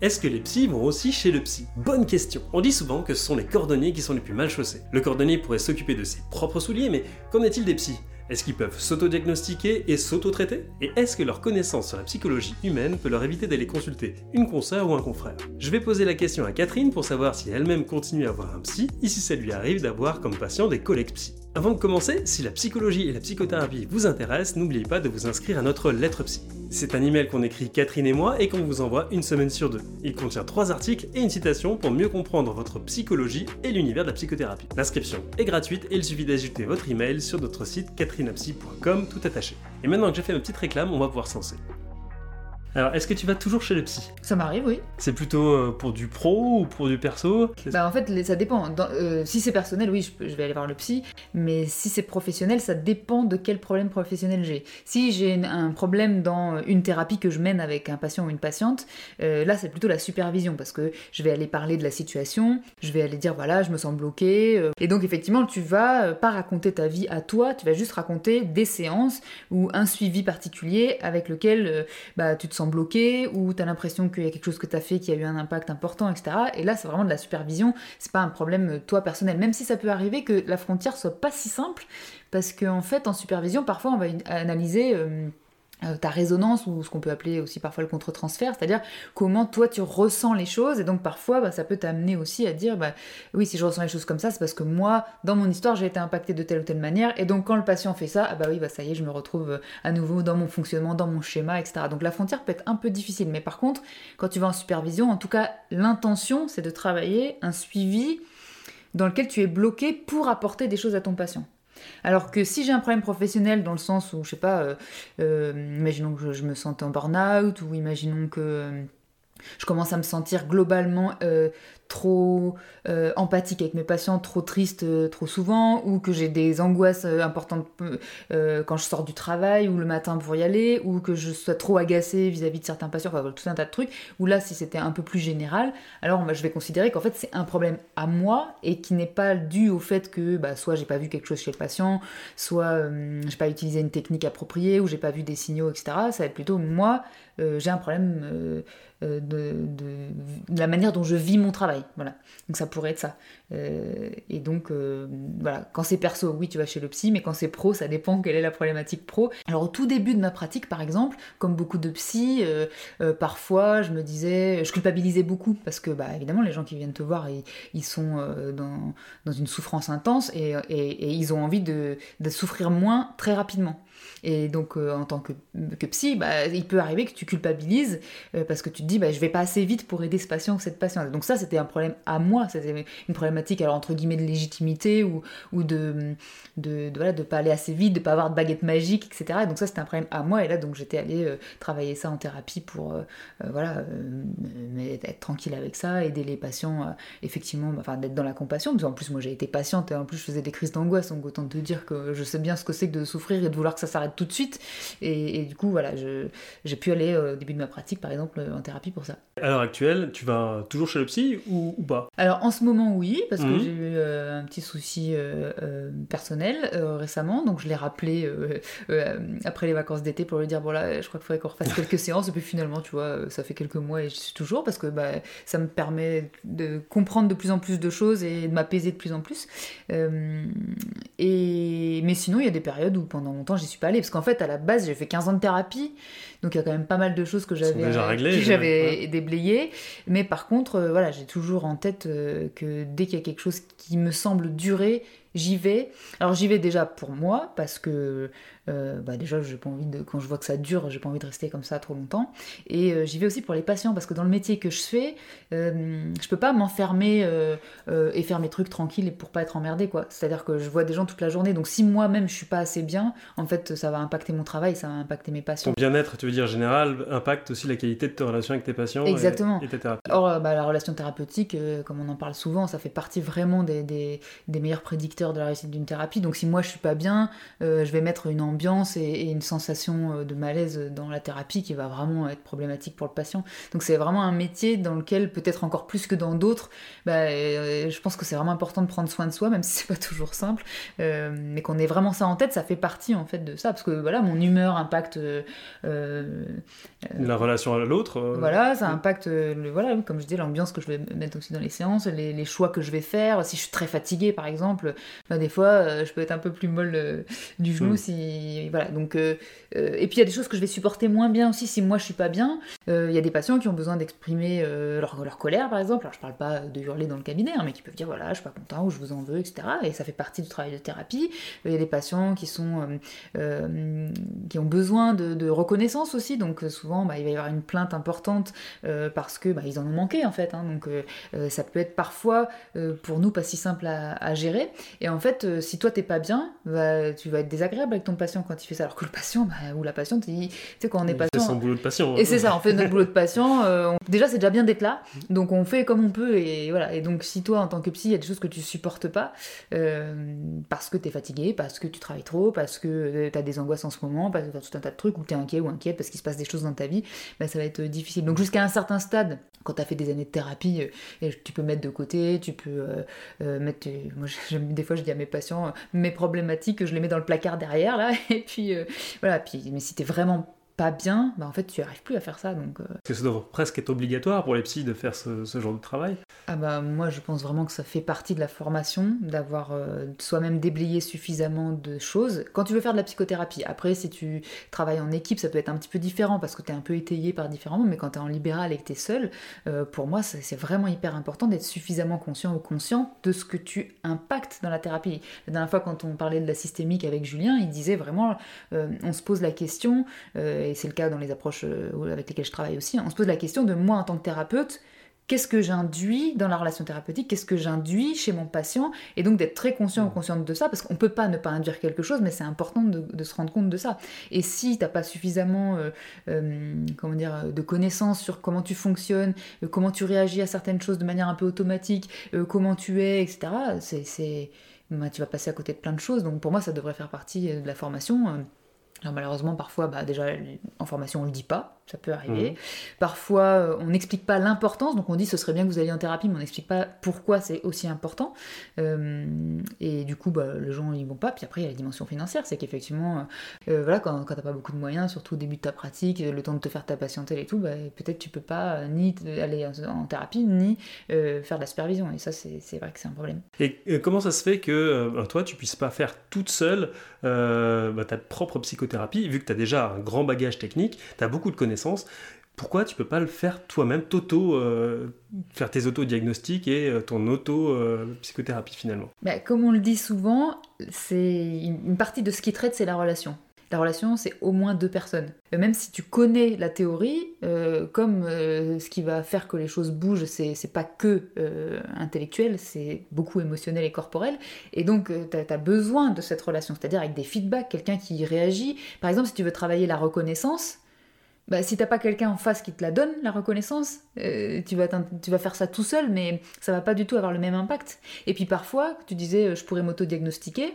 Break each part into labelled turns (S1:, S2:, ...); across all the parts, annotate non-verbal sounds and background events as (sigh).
S1: Est-ce que les psys vont aussi chez le psy? Bonne question. On dit souvent que ce sont les cordonniers qui sont les plus mal chaussés. Le cordonnier pourrait s'occuper de ses propres souliers, mais qu'en est-il des psys? Est-ce qu'ils peuvent s'auto-diagnostiquer et s'auto-traiter? Et est-ce que leur connaissance sur la psychologie humaine peut leur éviter d'aller consulter une consoeur ou un confrère? Je vais poser la question à Catherine pour savoir si elle-même continue à avoir un psy et si ça lui arrive d'avoir comme patient des collègues psy. Avant de commencer, si la psychologie et la psychothérapie vous intéressent, n'oubliez pas de vous inscrire à notre lettre psy. C'est un email qu'on écrit Catherine et moi et qu'on vous envoie une semaine sur deux. Il contient trois articles et une citation pour mieux comprendre votre psychologie et l'univers de la psychothérapie. L'inscription est gratuite et il suffit d'ajouter votre email sur notre site catherinapsy.com tout attaché. Et maintenant que j'ai fait ma petite réclame, on va pouvoir se. Alors, est-ce que tu vas toujours chez le psy?
S2: Ça m'arrive, oui.
S1: C'est plutôt euh, pour du pro ou pour du perso?
S2: Bah en fait, ça dépend. Dans- euh, si c'est personnel, oui, je, vais aller voir le psy. Mais si c'est professionnel, ça dépend de quel problème professionnel j'ai. Si j'ai un problème dans une thérapie que je mène avec un patient ou une patiente, euh, là c'est plutôt la supervision parce que je vais aller parler de la situation, je vais aller dire voilà, je me sens bloqué. euh, et donc effectivement, tu vas euh, pas raconter ta vie à toi, tu vas juste raconter des séances ou un suivi particulier avec lequel euh, bah, tu te sens bloqué ou tu as l'impression qu'il y a quelque chose que tu as fait qui a eu un impact important, etc. Et là, c'est vraiment de la supervision, c'est pas un problème euh, toi personnel, même si ça peut arriver que la frontière soit pas si simple, parce qu'en fait, en supervision, parfois, on va analyser. euh, ta résonance ou ce qu'on peut appeler aussi parfois le contre-transfert, c'est-à-dire comment toi tu ressens les choses. Et donc parfois bah, ça peut t'amener aussi à dire bah, oui si je ressens les choses comme ça c'est parce que moi dans mon histoire j'ai été impacté de telle ou telle manière. Et donc quand le patient fait ça ah bah oui bah ça y est je me retrouve euh, à nouveau dans mon fonctionnement dans mon schéma etc donc la frontière peut être un peu difficile. Mais par contre quand tu vas en supervision en tout cas l'intention c'est de travailler un suivi dans lequel tu es bloqué pour apporter des choses à ton patient alors que si j'ai un problème professionnel dans le sens où, je sais pas, euh, euh, imaginons que je, me sente en burn-out, ou imaginons que euh, je commence à me sentir globalement trop euh, empathique avec mes patients, trop triste euh, trop souvent, ou que j'ai des angoisses euh, importantes quand je sors du travail, ou le matin pour y aller, ou que je sois trop agacée vis-à-vis de certains patients, enfin tout un tas de trucs, ou là si c'était un peu plus général, alors je vais considérer qu'en fait c'est un problème à moi et qui n'est pas dû au fait que bah, soit j'ai pas vu quelque chose chez le patient, soit j'ai pas utilisé une technique appropriée, ou j'ai pas vu des signaux, etc. Ça va être plutôt moi, j'ai un problème de la manière dont je vis mon travail. Voilà. Donc ça pourrait être ça. Euh, et donc, euh, voilà, quand c'est perso, oui, tu vas chez le psy, mais quand c'est pro, ça dépend quelle est la problématique pro. Alors, au tout début de ma pratique, par exemple, comme beaucoup de psy, euh, euh, parfois, je me disais, je culpabilisais beaucoup, parce que, bah, évidemment, les gens qui viennent te voir, ils, sont dans, une souffrance intense et, ils ont envie de souffrir moins très rapidement. Et donc, euh, en tant que, psy, bah, il peut arriver que tu culpabilises euh, parce que tu te dis, bah, je vais pas assez vite pour aider ce patient ou cette patiente. Donc ça, c'était un problème à moi, c'était une problématique, alors entre guillemets, de légitimité ou, ou de, de, voilà, de pas aller assez vite, de pas avoir de baguette magique, etc. Et donc ça, c'était un problème à moi. Et là, donc j'étais allée euh, travailler ça en thérapie pour, voilà, être tranquille avec ça, aider les patients, effectivement, bah, enfin, d'être dans la compassion. Parce qu'en plus, moi, j'ai été patiente et en plus, je faisais des crises d'angoisse. Donc autant te dire que je sais bien ce que c'est que de souffrir et de vouloir que ça s'arrête tout de suite. Et, et du coup, voilà, je- j'ai pu aller euh, au début de ma pratique, par exemple, euh, en thérapie pour ça.
S1: À l'heure actuelle, tu vas toujours chez le psy ou, ou pas?
S2: Alors en ce moment oui, parce que
S1: Mhm.
S2: j'ai eu euh, un petit souci euh, euh, personnel récemment, donc je l'ai rappelé après les vacances d'été pour lui dire bon là je crois qu'il faudrait qu'on refasse (laughs) quelques séances et puis finalement tu vois ça fait quelques mois et je suis toujours parce que bah, ça me permet de comprendre de plus en plus de choses et de m'apaiser de plus en plus. Et mais sinon il y a des périodes où pendant longtemps j'y suis pas allée parce qu'en fait à la base j'ai fait 15 ans de thérapie donc il y a quand même pas mal de choses que j'avais que j'avais déblayées. Mais par contre, euh, voilà, j'ai toujours en tête euh, que dès qu'il y a quelque chose qui me semble durer, j'y vais. Alors j'y vais déjà pour moi parce que euh, bah, déjà j'ai pas envie de quand je vois que ça dure, j'ai pas envie de rester comme ça trop longtemps. Et euh, j'y vais aussi pour les patients parce que dans le métier que je fais, euh, je peux pas m'enfermer et faire mes trucs tranquilles pour pas être emmerdé quoi. C'est-à-dire que je vois des gens toute la journée, donc si moi-même je suis pas assez bien, en fait ça va impacter mon travail, ça va impacter mes patients.
S1: Ton bien-être, tu veux dire général, impacte aussi la qualité de ta relation avec tes patients et-
S2: Exactement.
S1: et, tes thérapies.
S2: Or, bah, la relation thérapeutique, comme on en parle souvent, ça fait partie vraiment des, des- des meilleurs prédicteurs de la réussite d'une thérapie. Donc si moi je suis pas bien, euh, je vais mettre une ambiance et, et une sensation euh, de malaise dans la thérapie qui va vraiment être problématique pour le patient. Donc c'est vraiment un métier dans lequel, peut-être encore plus que dans d'autres, bah, euh, je pense que c'est vraiment important de prendre soin de soi, même si (laughs) c'est pas toujours simple, euh, mais qu'on ait vraiment ça en tête, ça fait partie en fait de ça, parce que voilà, mon humeur impacte euh,
S1: la relation à l'autre.
S2: Voilà, ça impacte, le, voilà, comme je dis, l'ambiance que je vais mettre aussi dans les séances, les, les, choix que je vais faire. Si je suis très fatiguée, par exemple, des fois, je peux être un peu plus molle du genou. Hmm. Si, voilà, donc, et puis il y a des choses que je vais supporter moins bien aussi si moi je suis pas bien. Il y a des patients qui ont besoin d'exprimer leur, leur, colère, par exemple. Alors je parle pas de hurler dans le cabinet, hein, mais qui peuvent dire voilà, je suis pas content ou je vous en veux, etc. Et ça fait partie du travail de thérapie. Il y a des patients qui sont euh, qui ont besoin de, reconnaissance aussi. Donc euh, souvent, bah, il va y avoir une plainte importante euh, parce que bah, ils en ont manqué en fait. Hein. donc ça peut être parfois pour nous pas si simple à, gérer. Et en fait, si toi t'es pas bien, bah, tu vas être désagréable avec ton patient quand il fait ça. Alors que le patient ou la patiente, tu sais quand on est patient,
S1: c'est son boulot de patient.
S2: Et c'est ça, on fait notre (laughs) boulot de patient. déjà, c'est déjà bien d'être là. Donc on fait comme on peut et voilà. Et donc si toi en tant que psy, il y a des choses que tu supportes pas parce que tu es fatigué, parce que tu travailles trop, parce que tu as des angoisses en ce moment, parce que tout un tas de trucs, ou tu es inquiet ou inquiète parce qu'il se passe des choses dans ta vie, bah, ça va être difficile. Donc jusqu'à un certain stade, quand tu as fait des années de thérapie, euh, tu peux mettre de côté, tu peux euh, euh, mettre... moi, (laughs) des je dis à mes patients, mes problématiques, je les mets dans le placard derrière, là, (laughs) et puis voilà. Puis, mais si tu es vraiment pas bien, bah en fait tu arrives plus à faire ça. Donc,
S1: que ça doit presque être obligatoire pour les psys de faire ce, ce genre de travail
S2: ah bah moi je pense vraiment que ça fait partie de la formation, d'avoir euh, soi-même déblayé suffisamment de choses. Quand tu veux faire de la psychothérapie, après si tu travailles en équipe ça peut être un petit peu différent parce que tu es un peu étayé par différents mais quand tu es en libéral et que tu es seul, euh, pour moi c'est vraiment hyper important d'être suffisamment conscient ou conscient de ce que tu impactes dans la thérapie. La dernière fois quand on parlait de la systémique avec Julien, il disait vraiment, euh, on se pose la question, et c'est le cas dans les approches avec lesquelles je travaille aussi, on se pose la question de moi en tant que thérapeute, qu'est-ce que j'induis dans la relation thérapeutique, qu'est-ce que j'induis chez mon patient, et donc d'être très conscient ou consciente de ça, parce qu'on ne peut pas ne pas induire quelque chose, mais c'est important de, se rendre compte de ça. Et si tu n'as pas suffisamment euh, euh, comment dire, de connaissances sur comment tu fonctionnes, euh, comment tu réagis à certaines choses de manière un peu automatique, comment tu es, etc., c'est, bah, tu vas passer à côté de plein de choses. Donc pour moi, ça devrait faire partie de la formation. Alors malheureusement, parfois, bah, déjà, en formation, on le dit pas, ça peut arriver. Mhm. Parfois, euh, on n'explique pas l'importance, donc on dit ce serait bien que vous alliez en thérapie, mais on n'explique pas pourquoi c'est aussi important. Euh, et du coup, bah, les gens n'y vont pas. Puis après, il y a la dimension financière, c'est qu'effectivement, euh, voilà, quand, quand t'as pas beaucoup de moyens, surtout au début de ta pratique, le temps de te faire ta patientèle et tout, bah, peut-être tu peux pas ni aller en, thérapie, ni faire de la supervision. Et ça, c'est vrai que c'est un problème.
S1: Et comment ça se fait que toi, tu puisses pas faire toute seule ta propre psychothérapie vu que tu as déjà un grand bagage technique, tu as beaucoup de connaissances, pourquoi tu peux pas le faire toi-même, euh, faire tes auto-diagnostics et euh, ton auto-psychothérapie euh, finalement?
S2: Bah, Comme on le dit souvent, c'est une partie de ce qui traite, c'est la relation. La relation, c'est au moins deux personnes. Même si tu connais la théorie, comme ce qui va faire que les choses bougent, c'est pas que intellectuel, c'est beaucoup émotionnel et corporel. Et donc, tu as, besoin de cette relation, c'est-à-dire avec des feedbacks, quelqu'un qui réagit. Par exemple, si tu veux travailler la reconnaissance, bah, si t'as pas quelqu'un en face qui te la donne, la reconnaissance, euh, tu, vas tu vas faire ça tout seul, mais ça va pas du tout avoir le même impact. Et puis parfois, tu disais, euh, je pourrais m'auto-diagnostiquer,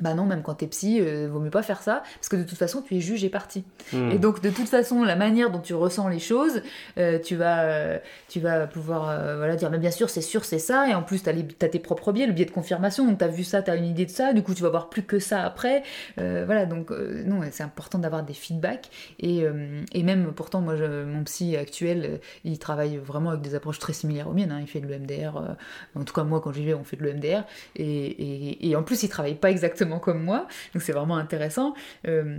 S2: bah non, même quand t'es psy, euh, vaut mieux pas faire ça, parce que de toute façon, tu es juge et parti. Hmm. Et donc, de toute façon, la manière dont tu ressens les choses, euh, tu, vas, euh, tu vas pouvoir voilà, dire, mais bien sûr, c'est sûr, c'est ça, et en plus, t'as, as tes propres biais, le biais de confirmation, donc t'as vu ça, t'as une idée de ça, du coup, tu vas voir plus que ça après. voilà, donc, non, c'est important d'avoir des feedbacks, et, et même, pourtant, moi, je, mon psy actuel, il travaille vraiment avec des approches très similaires aux miennes, hein. il fait de l'EMDR, en tout cas, moi, quand j'y vais, on fait de l'EMDR, et, et, et en plus, il travaille pas exactement comme moi, donc c'est vraiment intéressant. Euh,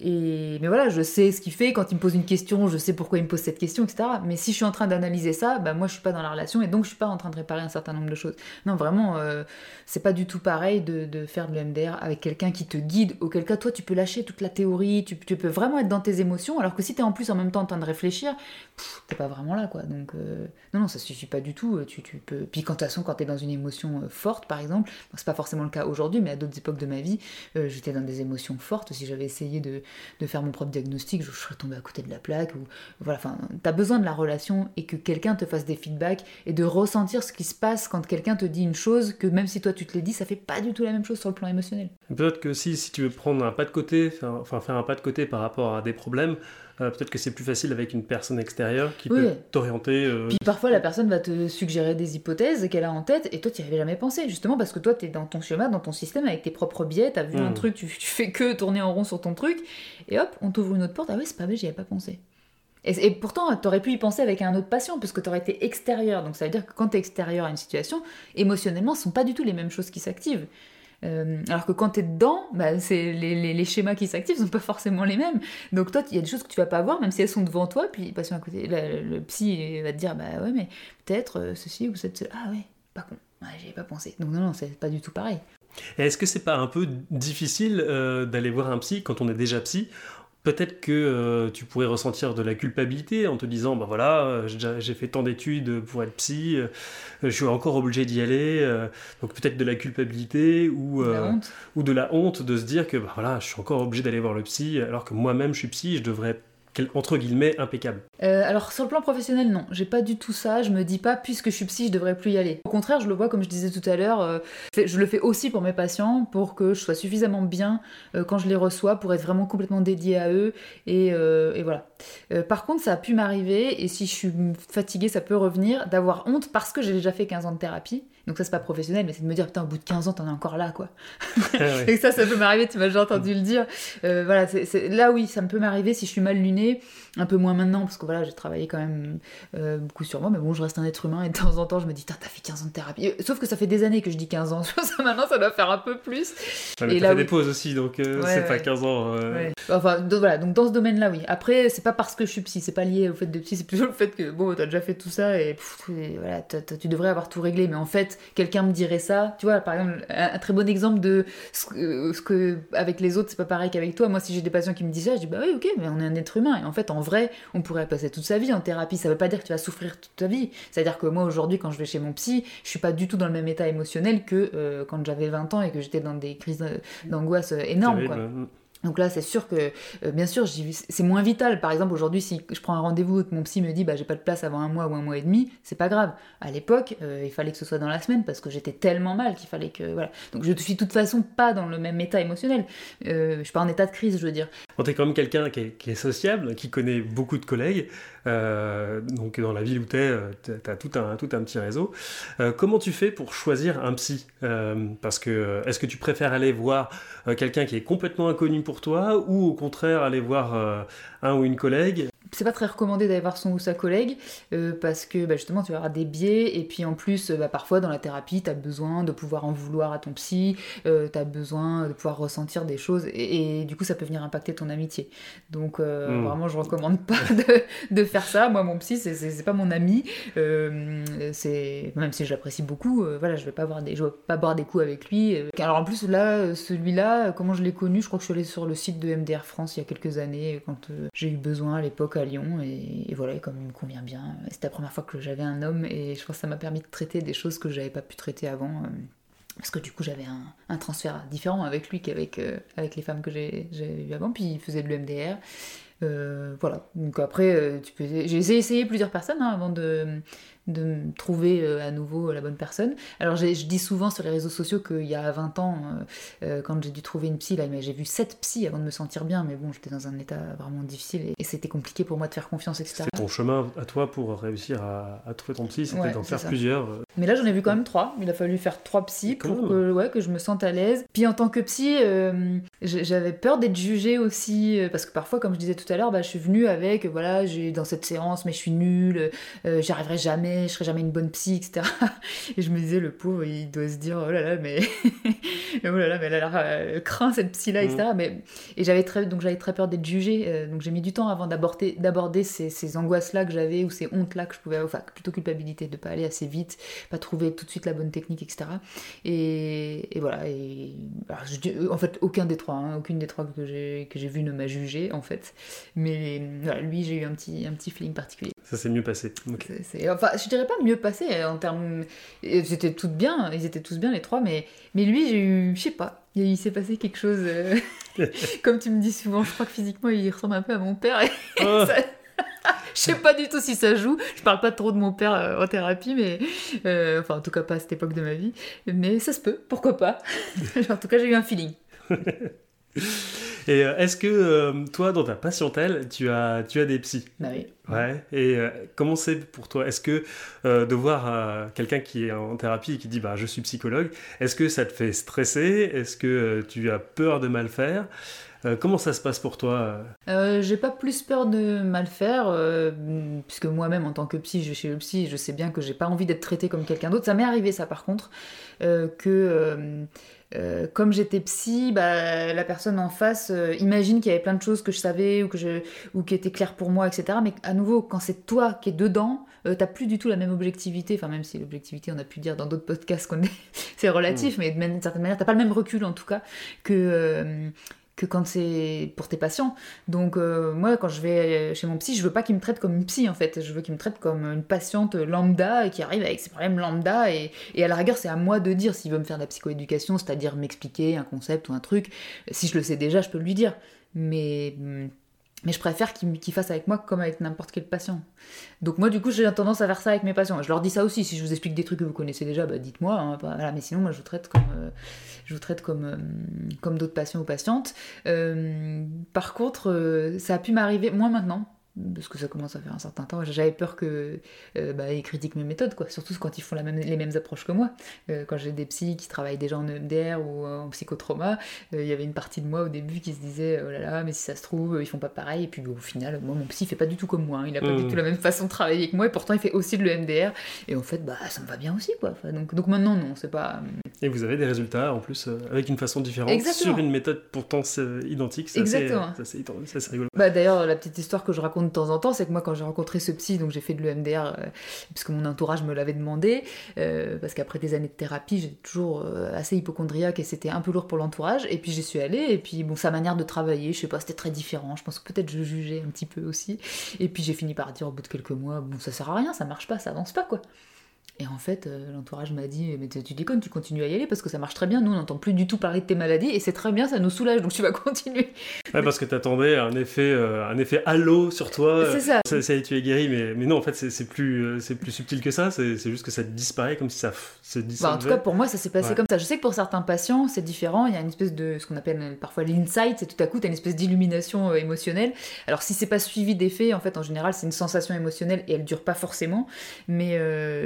S2: et, mais voilà, je sais ce qu'il fait, quand il me pose une question, je sais pourquoi il me pose cette question, etc. Mais si je suis en train d'analyser ça, bah moi je suis pas dans la relation et donc je suis pas en train de réparer un certain nombre de choses. Non, vraiment, euh, c'est pas du tout pareil de, de faire de l'MDR avec quelqu'un qui te guide, auquel cas toi tu peux lâcher toute la théorie, tu, tu peux vraiment être dans tes émotions, alors que si tu es en plus en même temps en train de réfléchir, t'es pas vraiment là quoi. Donc euh, non, non, ça suffit pas du tout. Tu, tu peux... Puis quand, de toute façon, quand tu es dans une émotion forte par exemple, c'est pas forcément le cas aujourd'hui, mais à d'autres époques de ma vie, euh, j'étais dans des émotions fortes. Si j'avais essayé de, faire mon propre diagnostic, je serais tombée à côté de la plaque. Ou, voilà, enfin, t'as besoin de la relation et que quelqu'un te fasse des feedbacks et de ressentir ce qui se passe quand quelqu'un te dit une chose que même si toi tu te l'as dit, ça fait pas du tout la même chose sur le plan émotionnel.
S1: Peut-être que si, si tu veux prendre un pas de côté, enfin faire un pas de côté par rapport à des problèmes, euh, peut-être que c'est plus facile avec une personne extérieure qui peut t'orienter. Euh,
S2: Puis parfois la personne va te suggérer des hypothèses qu'elle a en tête et toi tu n'y avais jamais pensé, justement parce que toi tu es dans ton schéma, dans ton système avec tes propres biais, tu as vu un hmm. truc, tu, fais que tourner en rond sur ton truc et hop, on t'ouvre une autre porte, ah ouais c'est pas vrai, j'y avais pas pensé. Et, et pourtant, tu aurais pu y penser avec un autre patient, parce que tu aurais été extérieur. Donc ça veut dire que quand tu es extérieur à une situation, émotionnellement, ce sont pas du tout les mêmes choses qui s'activent. Euh, alors que quand tu es dedans, bah, c'est les, schémas qui s'activent sont pas forcément les mêmes. Donc toi, il y a des choses que tu vas pas voir, même si elles sont devant toi, puis patient à côté, le, psy va te dire, bah ouais, mais peut-être euh, ceci ou cette... Ah ouais, pas con, ouais, j'y pas pensé. Donc non, non, c'est pas du tout pareil.
S1: Est-ce que c'est pas un peu difficile euh, d'aller voir un psy quand on est déjà psy Peut-être que euh, tu pourrais ressentir de la culpabilité en te disant, ben voilà, euh, j'ai fait tant d'études pour être psy, euh, je suis encore obligé d'y aller, donc peut-être de la culpabilité ou, ou de la honte de se dire que bah, voilà, je suis encore obligé d'aller voir le psy alors que moi-même je suis psy, je devrais entre guillemets impeccable
S2: euh, Alors sur le plan professionnel, non, j'ai pas du tout ça. Je me dis pas puisque je suis psy, je devrais plus y aller. Au contraire, je le vois comme je disais tout à l'heure. Euh, je le fais aussi pour mes patients pour que je sois suffisamment bien euh, quand je les reçois pour être vraiment complètement dédié à eux et, et voilà. par contre, ça a pu m'arriver et si je suis fatiguée, ça peut revenir d'avoir honte parce que j'ai déjà fait 15 ans de thérapie donc ça, c'est pas professionnel, mais c'est de me dire, putain, au bout de 15 ans, t'en es encore là, quoi. Ah (laughs) et ça, ça peut m'arriver, tu m'as déjà entendu le dire. Voilà, c'est, là, oui, ça me peut m'arriver si je suis mal lunée, mais un peu moins maintenant, parce que voilà, j'ai travaillé quand même euh, beaucoup sur moi, mais bon, je reste un être humain, et de temps en temps, je me dis, t'as fait 15 ans de thérapie. Euh, sauf que ça fait des années que je dis 15 ans, (laughs) ça, maintenant, ça doit faire un peu plus.
S1: et là, fait des pauses aussi, donc c'est pas 15 ans.
S2: Enfin, donc, voilà, donc dans ce domaine-là, oui. Après, c'est pas parce que je suis psy, c'est pas lié au fait de psy, c'est plutôt le fait que, bon, t'as déjà fait tout ça, et, voilà, tu devrais avoir tout réglé, mais en fait, quelqu'un me dirait ça. Tu vois, par exemple, un, très bon exemple de ce que, avec les autres, c'est pas pareil qu'avec toi. Moi, si j'ai des patients qui me disent ça, je dis bah oui, ok, mais on est un être humain. Et en fait, en vrai, on pourrait passer toute sa vie en thérapie. Ça veut pas dire que tu vas souffrir toute ta vie. C'est-à-dire que moi, aujourd'hui, quand je vais chez mon psy, je suis pas du tout dans le même état émotionnel que euh, quand j'avais 20 ans et que j'étais dans des crises d'angoisse énormes. Quoi. Donc là, c'est sûr que, euh, bien sûr, c'est moins vital. Par exemple, aujourd'hui, si je prends un rendez-vous et que mon psy me dit, bah, j'ai pas de place avant un mois ou un mois et demi, c'est pas grave. À l'époque, euh, il fallait que ce soit dans la semaine parce que j'étais tellement mal qu'il fallait que, voilà. Donc je suis de toute façon pas dans le même état émotionnel. Euh, je suis pas en état de crise, je veux dire.
S1: Quand t'es quand même quelqu'un qui, est, sociable, qui connaît beaucoup de collègues, euh, donc dans la ville où tu es, tu as tout un, tout un petit réseau. Euh, comment tu fais pour choisir un psy? Euh, Parce que est-ce que tu préfères aller voir quelqu'un qui est complètement inconnu pour toi ou au contraire aller voir un ou une collègue?
S2: C'est pas très recommandé d'aller voir son ou sa collègue euh, parce que bah, justement tu auras des biais et puis en plus bah, parfois dans la thérapie tu as besoin de pouvoir en vouloir à ton psy, euh, tu as besoin de pouvoir ressentir des choses et, du coup ça peut venir impacter ton amitié. Donc euh, hmm. vraiment je recommande pas (laughs) de, faire ça. Moi mon psy c'est pas mon ami, c'est même si je l'apprécie beaucoup, voilà je vais pas avoir des je vais pas boire des coups avec lui. Alors en plus là celui-là comment je l'ai connu, je crois que je suis allée sur le site de MDR France il y a quelques années quand j'ai eu besoin à l'époque à Lyon et, voilà, comme il me convient bien. C'était la première fois que j'avais un homme et je pense que ça m'a permis de traiter des choses que j'avais pas pu traiter avant. Euh, parce que du coup j'avais un, transfert différent avec lui qu'avec euh, avec les femmes que j'ai eu avant, puis il faisait de l'EMDR. Euh, voilà, donc après, tu peux... j'ai essayé plusieurs personnes hein, avant de, de trouver euh, à nouveau la bonne personne. Alors je dis souvent sur les réseaux sociaux qu'il y a 20 ans, euh, euh, quand j'ai dû trouver une psy, là, j'ai vu 7 psys avant de me sentir bien, mais bon, j'étais dans un état vraiment difficile et, c'était compliqué pour moi de faire confiance, etc.
S1: C'est ton chemin à toi pour réussir à, trouver ton psy, c'était d'en faire plusieurs.
S2: Mais là, j'en ai vu quand même 3. Il a fallu faire 3 psys pour que, ouais, que je me sente à l'aise. Puis en tant que psy, j'avais peur d'être jugée aussi, parce que parfois, comme je disais tout à l'heure, bah, je suis venue avec, voilà, j'ai dans cette séance, mais je suis nulle, j'y arriverai jamais je serai jamais une bonne psy, etc. (laughs) Et je me disais, le pauvre, il doit se dire, oh là là, mais, (laughs) oh là là, mais elle a l'air euh, craint cette psy-là, etc. Mm. Mais... Et j'avais très, donc j'avais très peur d'être jugée, euh, donc j'ai mis du temps avant d'aborder, d'aborder ces, ces angoisses-là que j'avais ou ces hontes-là que je pouvais, enfin plutôt culpabilité de pas aller assez vite, pas trouver tout de suite la bonne technique, etc. Et, et voilà. Et je, en fait, aucun des trois, hein, aucune des trois que j'ai que j'ai vu ne m'a jugé en fait. Mais voilà, lui, j'ai eu un petit un petit feeling particulier.
S1: Ça s'est mieux passé.
S2: enfin, je dirais pas mieux passé euh, en termes. Ils étaient toutes bien, ils étaient tous bien les trois, mais, mais lui, j'ai eu. Je sais pas, il, s'est passé quelque chose. Euh, (laughs) comme tu me dis souvent, je crois que physiquement, il ressemble un peu à mon père. (laughs) Et oh. je sais pas du tout si ça joue. Je parle pas trop de mon père euh, en thérapie, mais enfin en tout cas pas à cette époque de ma vie. Mais ça se peut, pourquoi pas. (laughs) en tout cas, j'ai eu un feeling. (laughs)
S1: Et euh, est-ce que euh, toi, dans ta patientèle, tu as, tu as des psys?
S2: Bah oui.
S1: Ouais. Et euh, comment c'est pour toi? Est-ce que euh, de voir euh, quelqu'un qui est en thérapie et qui dit bah je suis psychologue, est-ce que ça te fait stresser? Est-ce que tu as peur de mal faire? Comment ça se passe pour toi?
S2: J'ai pas plus peur de mal faire, puisque moi-même en tant que psy, je vais chez le psy, je sais bien que j'ai pas envie d'être traitée comme quelqu'un d'autre. Ça m'est arrivé ça par contre, que euh, comme j'étais psy, bah, la personne en face euh, imagine qu'il y avait plein de choses que je savais ou que je ou qui étaient claires pour moi, etc. Mais à nouveau, quand c'est toi qui es dedans, euh, t'as plus du tout la même objectivité. Enfin, même si l'objectivité, on a pu dire dans d'autres podcasts qu'on est, (laughs) c'est relatif, mais de man- d'une certaine manière, t'as pas le même recul en tout cas que que quand c'est pour tes patients. Donc euh, moi, quand je vais chez mon psy, je veux pas qu'il me traite comme une psy en fait. Je veux qu'il me traite comme une patiente lambda qui arrive avec ses problèmes lambda. Et, à la rigueur, c'est à moi de dire s'il veut me faire de la psychoéducation, c'est-à-dire m'expliquer un concept ou un truc. Si je le sais déjà, je peux lui dire. Mais hum, mais je préfère qu'il qu'il fasse avec moi comme avec n'importe quel patient. Donc moi, du coup, j'ai tendance à faire ça avec mes patients. Je leur dis ça aussi. Si je vous explique des trucs que vous connaissez déjà, bah, dites-moi. hein, bah. Mais sinon, moi, je vous traite comme, euh, euh, comme d'autres patients ou patientes. Euh, par contre, ça a pu m'arriver, moins maintenant, parce que ça commence à faire un certain temps. J'avais peur que euh, bah, ils critiquent mes méthodes, quoi. Surtout quand ils font la même, les mêmes approches que moi. Euh, quand j'ai des psys qui travaillent déjà en EMDR ou en psychotrauma, euh, il y avait une partie de moi au début qui se disait oh là là, mais si ça se trouve, ils font pas pareil. Et puis au final, moi, mon psy fait pas du tout comme moi. hein. Il a pas du tout la même façon de travailler que moi. Et pourtant, il fait aussi de l'EMDR. Et en fait, bah, ça me va bien aussi, quoi. Enfin, donc, donc maintenant, non, c'est pas.
S1: Et vous avez des résultats en plus avec une façon différente
S2: Exactement.
S1: sur une méthode pourtant identique. C'est assez- assez, c'est assez rigolo.
S2: Bah d'ailleurs la petite histoire que je raconte de temps en temps, c'est que moi quand j'ai rencontré ce psy, donc j'ai fait de l'EMDR euh, puisque mon entourage me l'avait demandé, euh, parce qu'après des années de thérapie, j'étais toujours euh, assez hypochondriaque et c'était un peu lourd pour l'entourage. Et puis j'y suis allée et puis bon sa manière de travailler, je sais pas, c'était très différent. Je pense que peut-être je jugeais un petit peu aussi. Et puis j'ai fini par dire au bout de quelques mois, bon ça sert à rien, ça marche pas, ça avance pas quoi. Et en fait, euh, l'entourage m'a dit Mais tu déconnes, tu continues à y aller parce que ça marche très bien. Nous, on n'entend plus du tout parler de tes maladies et c'est très bien, ça nous soulage donc tu vas (laughs) continuer.
S1: Ouais, parce que t'attendais un effet, euh, un effet halo sur toi.
S2: C'est ça.
S1: Ça, ça y est, tu es guéri, mais, mais non, en fait, c'est plus, euh, c'est plus subtil que ça. C'est juste que ça disparaît comme si ça se
S2: Bah,
S1: dissolvait.
S2: en tout cas, pour moi, ça s'est passé
S1: Ouais.
S2: comme ça. Je sais que pour certains patients, c'est différent. Il y a une espèce de ce qu'on appelle parfois l'insight, c'est tout à coup, tu as une espèce d'illumination émotionnelle. Alors, si c'est pas suivi d'effet, en fait, en général, c'est une sensation émotionnelle et elle dure pas forcément. Mais,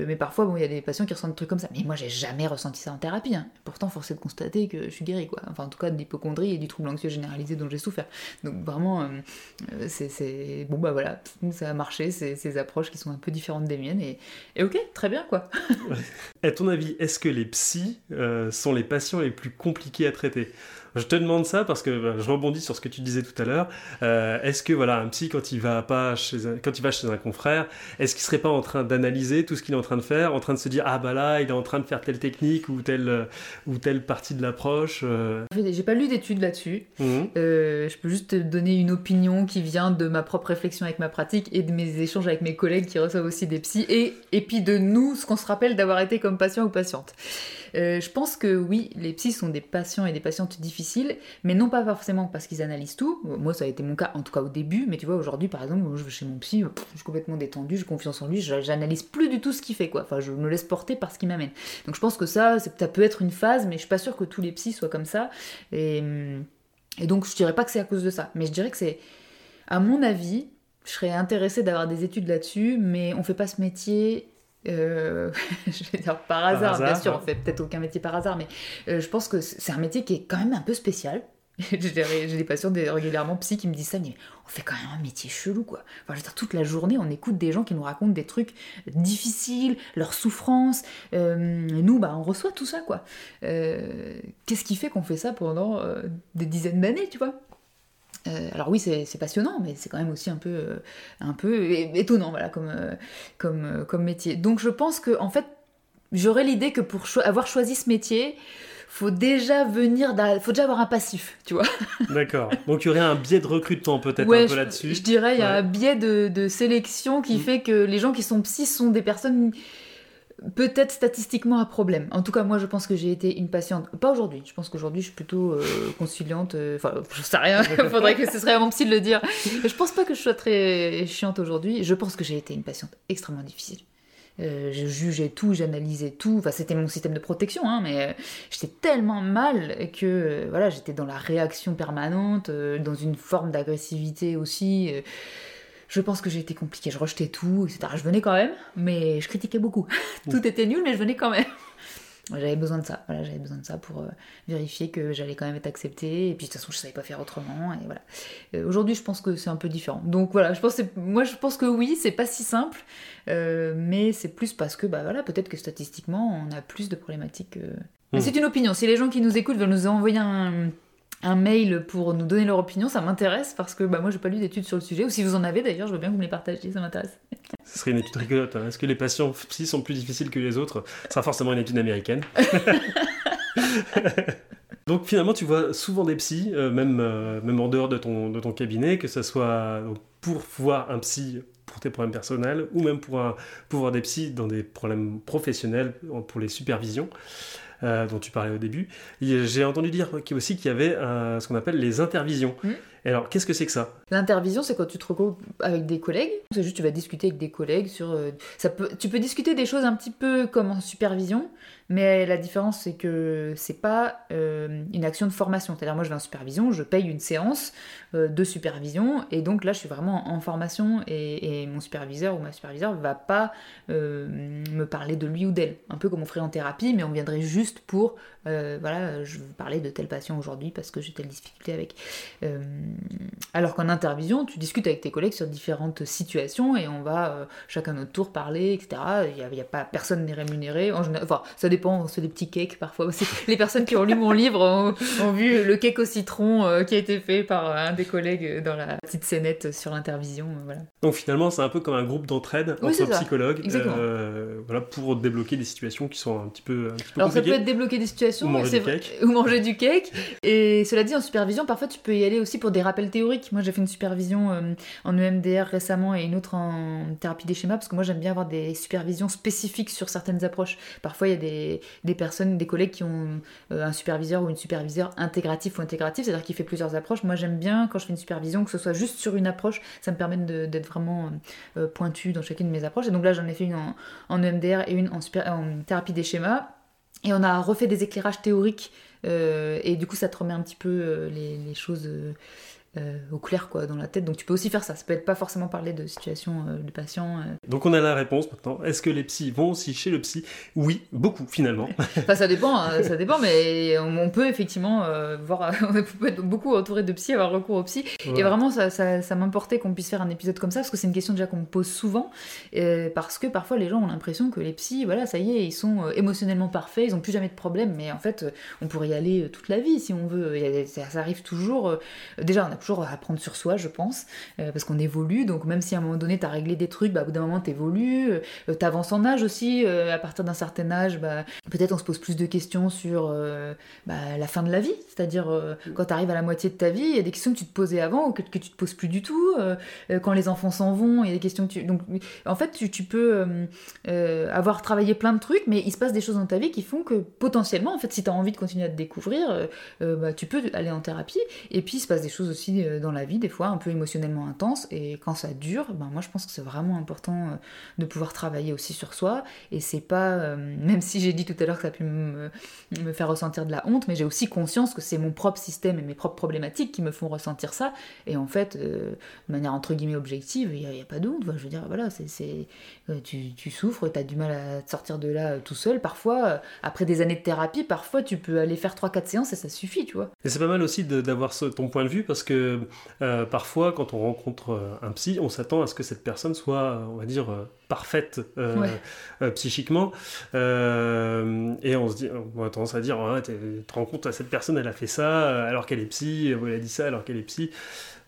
S2: mais parfois, bon, il y a des patients qui ressentent des trucs comme ça. Mais moi, j'ai jamais ressenti ça en thérapie. hein. Pourtant, force est de constater que je suis guérie, quoi. Enfin, en tout cas, de l'hypochondrie et du trouble anxieux généralisé dont j'ai souffert. Donc, vraiment, euh, euh, c'est- c'est. Bon, bah voilà, ça a marché, c'est ces approches qui sont un peu différentes des miennes. Et, et ok, très bien, quoi. (laughs)
S1: À ton avis, est-ce que les psys euh, sont les patients les plus compliqués à traiter? Je te demande ça parce que bah, je rebondis sur ce que tu disais tout à l'heure. Euh, est-ce que voilà, un psy quand il va pas chez un, quand il va chez un confrère, est-ce qu'il serait pas en train d'analyser tout ce qu'il est en train de faire, en train de se dire ah bah là il est en train de faire telle technique ou telle euh, ou telle partie de l'approche euh,
S2: J'ai pas lu d'études là-dessus.
S1: mhm.
S2: Euh, je peux juste te donner une opinion qui vient de ma propre réflexion avec ma pratique et de mes échanges avec mes collègues qui reçoivent aussi des psys et, et puis de nous, ce qu'on se rappelle d'avoir été comme patient ou patiente. Euh, je pense que oui, les psys sont des patients et des patientes difficiles, mais non pas forcément parce qu'ils analysent tout. Moi, ça a été mon cas, en tout cas au début, mais tu vois, aujourd'hui, par exemple, je vais chez mon psy, je suis complètement détendue, j'ai confiance en lui, j'a- j'analyse plus du tout ce qu'il fait, quoi. Enfin, je me laisse porter par ce qu'il m'amène. Donc je pense que ça, ça peut être une phase, mais je suis pas sûre que tous les psys soient comme ça. Et. et donc, je dirais pas que c'est à cause de ça, mais je dirais que c'est, à mon avis, je serais intéressée d'avoir des études là-dessus, mais on fait pas ce métier. Euh, (laughs) je vais dire par hasard, bien
S1: hasard,
S2: sûr, on fait peut-être aucun métier par hasard, mais euh, je pense que c'est un métier qui est quand même un peu spécial. J'ai des patients des- régulièrement psy qui me disent ça, mais on fait quand même un métier chelou quoi. Enfin, je veux dire, toute la journée, on écoute des gens qui nous racontent des trucs difficiles, leurs souffrances. Euh, nous, bah, on reçoit tout ça quoi. Qu'est-ce qui fait qu'on fait ça pendant des dizaines d'années, tu vois? Euh, alors oui, c'est passionnant, mais c'est quand même aussi un peu, euh, un peu étonnant, voilà, comme, euh, comme, comme métier. Donc je pense que, en fait, j'aurais l'idée que pour cho- avoir choisi ce métier, faut déjà venir, faut déjà avoir un passif, tu vois. (laughs)
S1: D'accord. Donc il y aurait un biais de recrutement peut-être
S2: Ouais,
S1: un peu là-dessus.
S2: je dirais, il y a
S1: Ouais.
S2: un biais de, de sélection qui
S1: Mm.
S2: fait que les gens qui sont psy sont des personnes peut-être statistiquement à problème. En tout cas, moi, je pense que j'ai été une patiente. Pas aujourd'hui. Je pense qu'aujourd'hui, je suis plutôt euh, conciliante. euh, Enfin, (laughs) je sais rien. Il (laughs) faudrait que ce serait à mon psy de le dire. Je pense pas que je sois très chiante aujourd'hui. Je pense que j'ai été une patiente extrêmement difficile. je jugeais tout, j'analysais tout. Enfin, c'était mon système de protection, hein, mais j'étais tellement mal que voilà, j'étais dans la réaction permanente, dans une forme d'agressivité aussi. Je pense que j'ai été compliquée, je rejetais tout, etc. Je venais quand même, mais je critiquais beaucoup. (laughs) tout était nul, mais je venais quand même. (laughs) J'avais besoin de ça, voilà, j'avais besoin de ça pour euh, vérifier que j'allais quand même être acceptée, et puis de toute façon je savais pas faire autrement, et voilà. Euh, aujourd'hui je pense que c'est un peu différent. Donc voilà, je pense moi je pense que oui, c'est pas si simple, euh, mais c'est plus parce que bah voilà, peut-être que statistiquement on a plus de problématiques. Mais hmm. c'est une opinion, si les gens qui nous écoutent veulent nous envoyer un, un mail pour nous donner leur opinion, ça m'intéresse parce que bah, moi j'ai pas lu d'études sur le sujet, ou si vous en avez d'ailleurs, je veux bien que vous me les partagiez, ça m'intéresse. (laughs)
S1: Ce serait une étude rigolote. Hein. Est-ce que les patients psy sont plus difficiles que les autres Ce sera forcément une étude américaine. (laughs) Donc finalement, tu vois souvent des psys, euh, même, euh, même en dehors de ton, de ton cabinet, que ce soit pour voir un psy pour tes problèmes personnels ou même pour, un, pour voir des psys dans des problèmes professionnels, pour les supervisions. Euh, dont tu parlais au début. J'ai entendu dire aussi qu'il y avait ce qu'on appelle les intervisions. Mmh alors, qu'est-ce que c'est que ça?
S2: L'intervision, c'est quand tu te regroupes avec des collègues. C'est juste tu vas discuter avec des collègues sur. Euh, tu peux discuter des choses un petit peu comme en supervision, mais la différence c'est que c'est pas euh, une action de formation. C'est-à-dire moi je vais en supervision, je paye une séance euh, de supervision et donc là je suis vraiment en formation et, mon superviseur ou ma superviseure va pas me parler de lui ou d'elle. Un peu comme on ferait en thérapie, mais on viendrait juste pour voilà, je veux parler de tel patient aujourd'hui parce que j'ai telle difficulté avec. Euh, alors qu'en intervision, tu discutes avec tes collègues sur différentes situations et on va euh, chacun notre tour parler, etc. Il y a, pas personne n'est rémunéré. En général, enfin, ça dépend. On se fait des petits cakes parfois. (laughs) Les personnes qui ont lu mon livre ont, vu le cake au citron euh, qui a été fait par un des collègues dans la petite scénette sur l'intervision. Voilà.
S1: Donc finalement, c'est un peu comme un groupe d'entraide entre psychologues, voilà, pour débloquer des situations qui sont un petit peu, un petit peu
S2: Alors ça peut être débloquer des situations
S1: ou manger du cake. (laughs)
S2: Ou manger du cake. Et cela dit, en supervision, parfois tu peux y aller aussi pour des rappels théoriques. Moi, j'ai fait une supervision euh, en EMDR récemment et une autre en thérapie des schémas parce que moi, j'aime bien avoir des supervisions spécifiques sur certaines approches. Parfois, il y a des, des personnes, des collègues qui ont euh, un superviseur ou une superviseur intégratif ou intégratif, c'est-à-dire qui fait plusieurs approches. Moi, j'aime bien quand je fais une supervision que ce soit juste sur une approche. Ça me permet d'être vraiment euh, pointu dans chacune de mes approches. Et donc là, j'en ai fait une en, en EMDR et une en, en thérapie des schémas. Et on a refait des éclairages théoriques et du coup ça te remet un petit peu les, les, choses euh, au clair quoi dans la tête. Donc tu peux aussi faire ça. Ça peut être pas forcément parler de situation euh, de patient. Euh.
S1: Donc on a la réponse maintenant. Est-ce que les psys vont aussi chez le psy? Oui, beaucoup finalement. (laughs)
S2: enfin ça dépend, hein, ça dépend, mais on, peut effectivement voir. (laughs) on peut être beaucoup entouré de psy, avoir recours au psy. Et vraiment ça, ça, ça m'importait qu'on puisse faire un épisode comme ça parce que c'est une question déjà qu'on me pose souvent parce que parfois les gens ont l'impression que les psys, voilà, ça y est, ils sont émotionnellement parfaits, ils ont plus jamais de problème. Mais en fait, on pourrait y aller toute la vie si on veut. Ça, ça arrive toujours. déjà on a apprendre sur soi, je pense, euh, parce qu'on évolue. Donc même si à un moment donné, tu as réglé des trucs, bah, au bout d'un moment, tu évolues, euh, tu avances en âge aussi. Euh, à partir d'un certain âge, bah, peut-être on se pose plus de questions sur bah, la fin de la vie. C'est-à-dire, quand tu arrives à la moitié de ta vie, il y a des questions que tu te posais avant ou que, tu te poses plus du tout. quand les enfants s'en vont, il y a des questions que tu... Donc, en fait, tu, tu peux avoir travaillé plein de trucs, mais il se passe des choses dans ta vie qui font que potentiellement, en fait, si tu as envie de continuer à te découvrir, bah, tu peux aller en thérapie. Et puis, il se passe des choses aussi euh, dans la vie, des fois un peu émotionnellement intense, et quand ça dure, ben moi je pense que c'est vraiment important euh, de pouvoir travailler aussi sur soi, et c'est pas, euh, même si j'ai dit tout à l'heure que ça a pu me, faire ressentir de la honte, mais j'ai aussi conscience que c'est mon propre système et mes propres problématiques qui me font ressentir ça, et en fait, de manière entre guillemets objective, il n'y a, pas de honte, je veux dire, voilà, c'est, tu, tu, souffres, tu as du mal à te sortir de là tout seul, parfois, après des années de thérapie, parfois tu peux aller faire 3-4 séances et ça suffit, tu vois.
S1: Et c'est pas mal aussi d'avoir ton point de vue, parce que euh, parfois, quand on rencontre euh, un psy, on s'attend à ce que cette personne soit, on va dire, euh, parfaite psychiquement. et on se dit, on a tendance à dire, tu te rends compte, cette personne, elle a fait ça alors qu'elle est psy, elle a dit ça alors qu'elle est psy.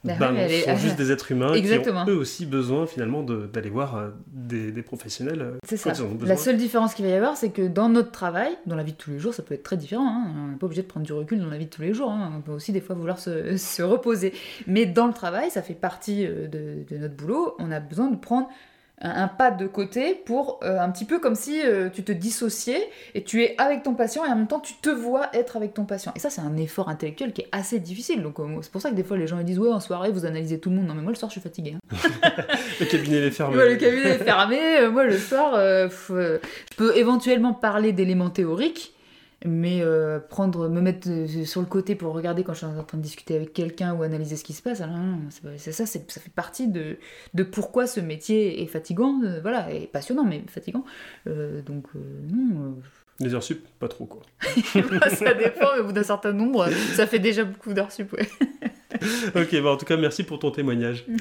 S1: Ben, sont juste des êtres humains qui ont eux aussi besoin finalement d'aller voir des, professionnels.
S2: C'est ça. La seule différence qu'il va y avoir, c'est que dans notre travail, dans la vie de tous les jours, ça peut être très différent. Hein. On n'est pas obligé de prendre du recul dans la vie de tous les jours. Hein. On peut aussi des fois vouloir se, (laughs) se, reposer. Mais dans le travail, ça fait partie de, de notre boulot. On a besoin de prendre un, pas de côté pour euh, un petit peu comme si euh, tu te dissociais et tu es avec ton patient et en même temps tu te vois être avec ton patient. Et ça, c'est un effort intellectuel qui est assez difficile. Donc, euh, c'est pour ça que des fois les gens ils disent Ouais, en soirée, vous analysez tout le monde. Non, mais moi le soir, je suis fatiguée. Hein. (laughs)
S1: le cabinet est fermé.
S2: le cabinet est fermé. moi, le soir, je peux éventuellement parler d'éléments théoriques mais euh, prendre, me mettre euh, sur le côté pour regarder quand je suis en train de discuter avec quelqu'un ou analyser ce qui se passe, c'est ça, ça fait partie de, de pourquoi ce métier est fatigant, euh, voilà, et passionnant, mais fatigant. donc, non.
S1: Les heures sup, pas trop quoi. (laughs)
S2: ça dépend, mais au bout d'un certain nombre, ça fait déjà beaucoup d'heures sup, ouais. (laughs)
S1: ok, bon, en tout cas, merci pour ton témoignage. (laughs)